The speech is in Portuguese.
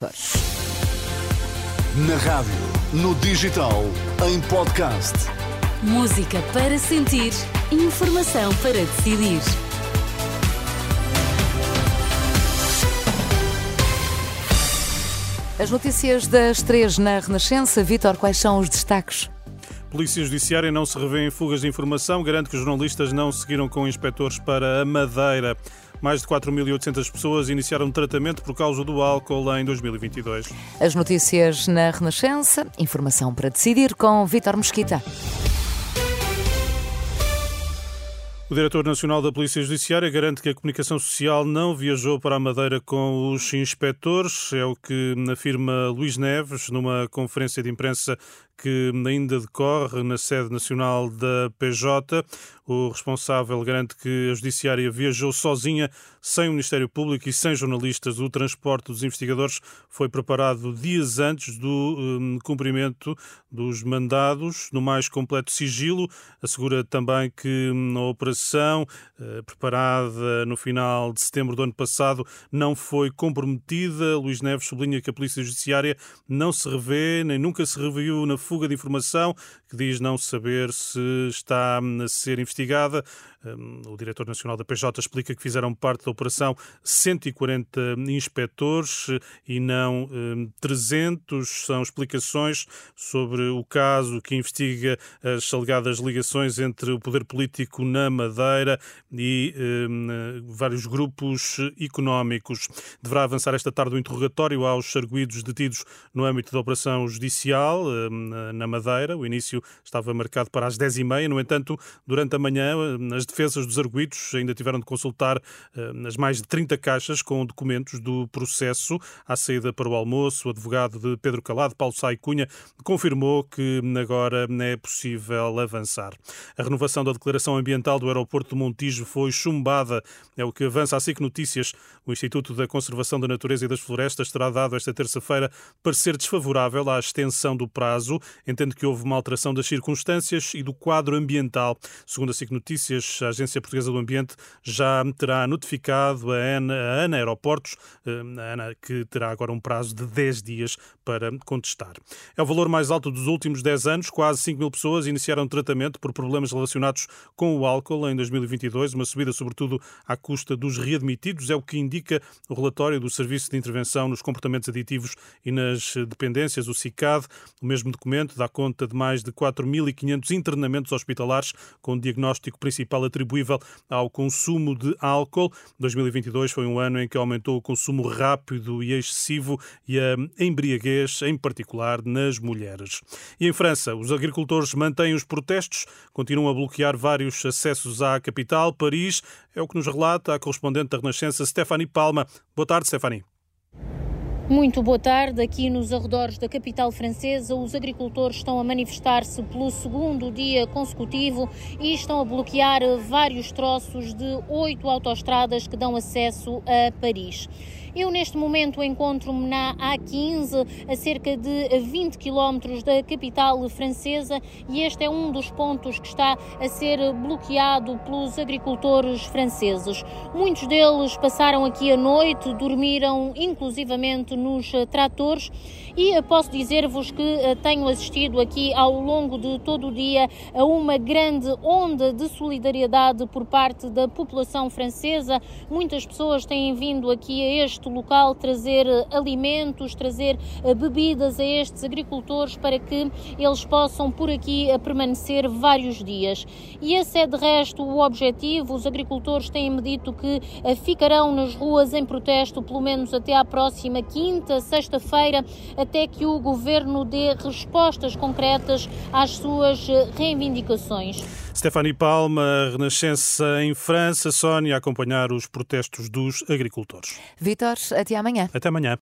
Na rádio, no digital, em podcast. Música para sentir, informação para decidir. As notícias das três na Renascença. Vítor, quais são os destaques? Polícia Judiciária não se revê em fugas de informação, garante que os jornalistas não seguiram com inspectores para a Madeira. Mais de 4.800 pessoas iniciaram tratamento por causa do álcool em 2022. As notícias na Renascença, informação para decidir com Vítor Mesquita. O diretor nacional da Polícia Judiciária garante que a comunicação social não viajou para a Madeira com os inspectores. É o que afirma Luís Neves numa conferência de imprensa que ainda decorre na sede nacional da PJ. O responsável garante que a Judiciária viajou sozinha, sem o Ministério Público e sem jornalistas. O transporte dos investigadores foi preparado dias antes do um, cumprimento dos mandados, no mais completo sigilo. Assegura também que hum, a operação, uh, preparada no final de setembro do ano passado, não foi comprometida. Luís Neves sublinha que a Polícia Judiciária não se revê, nem nunca se reviu na fuga de informação, que diz não saber se está a ser investigada. Hum, o diretor nacional da PJ explica que fizeram parte da operação 140 inspectores e não 300. Hum, São explicações sobre o caso que investiga as alegadas ligações entre o poder político na Madeira e um, vários grupos económicos. Deverá avançar esta tarde o interrogatório aos arguídos detidos no âmbito da operação judicial um, na Madeira. O início estava marcado para as 10h30. No entanto, durante a manhã, as defesas dos arguídos ainda tiveram de consultar uh, as mais de 30 caixas com documentos do processo. À saída para o almoço, o advogado de Pedro Calado, Paulo Sai Cunha, confirmou que agora é possível avançar. A renovação da declaração ambiental do aeroporto de Montijo foi chumbada. É o que avança a SIC Notícias. O Instituto da Conservação da Natureza e das Florestas terá dado esta terça-feira parecer desfavorável à extensão do prazo. Entende que houve uma alteração das circunstâncias e do quadro ambiental. Segundo a SIC Notícias, a Agência Portuguesa do Ambiente já terá notificado a ANA, a ANA Aeroportos, eh, a ANA que terá agora um prazo de 10 dias para contestar. É o valor mais alto dos últimos 10 anos. Quase 5 mil pessoas iniciaram tratamento por problemas relacionados com o álcool em 2022, uma subida sobretudo à custa dos readmitidos, é o que indica o relatório do Serviço de Intervenção nos Comportamentos Aditivos e nas Dependências, o CICAD. O mesmo documento dá conta de mais de 4.500 internamentos hospitalares com diagnóstico principal atribuível ao consumo de álcool. 2022 foi um ano em que aumentou o consumo rápido e excessivo e a embriaguez, em particular nas mulheres. E em França, os agricultores mantêm os protestos, continuam a bloquear vários acessos à capital, Paris. É o que nos relata a correspondente da Renascença, Stephanie Palma. Boa tarde, Stephanie. Muito boa tarde. Aqui nos arredores da capital francesa, os agricultores estão a manifestar-se pelo segundo dia consecutivo e estão a bloquear vários troços de oito autoestradas que dão acesso a Paris. Eu, neste momento, encontro-me na A15, a cerca de 20 quilómetros da capital francesa, e este é um dos pontos que está a ser bloqueado pelos agricultores franceses. Muitos deles passaram aqui a noite, dormiram inclusivamente nos tratores, e posso dizer-vos que eh, tenho assistido aqui ao longo de todo o dia a uma grande onda de solidariedade por parte da população francesa. Muitas pessoas têm vindo aqui a este local, trazer eh, alimentos, trazer eh, bebidas a estes agricultores para que eles possam por aqui eh, permanecer vários dias. E esse é de resto o objetivo. Os agricultores têm-me dito que ficarão nas ruas em protesto pelo menos até à próxima quinta, sexta-feira, até que o governo dê respostas concretas às suas reivindicações. Stephanie Palma, Renascença em França, Sónia, a acompanhar os protestos dos agricultores. Vitor, até amanhã. Até amanhã.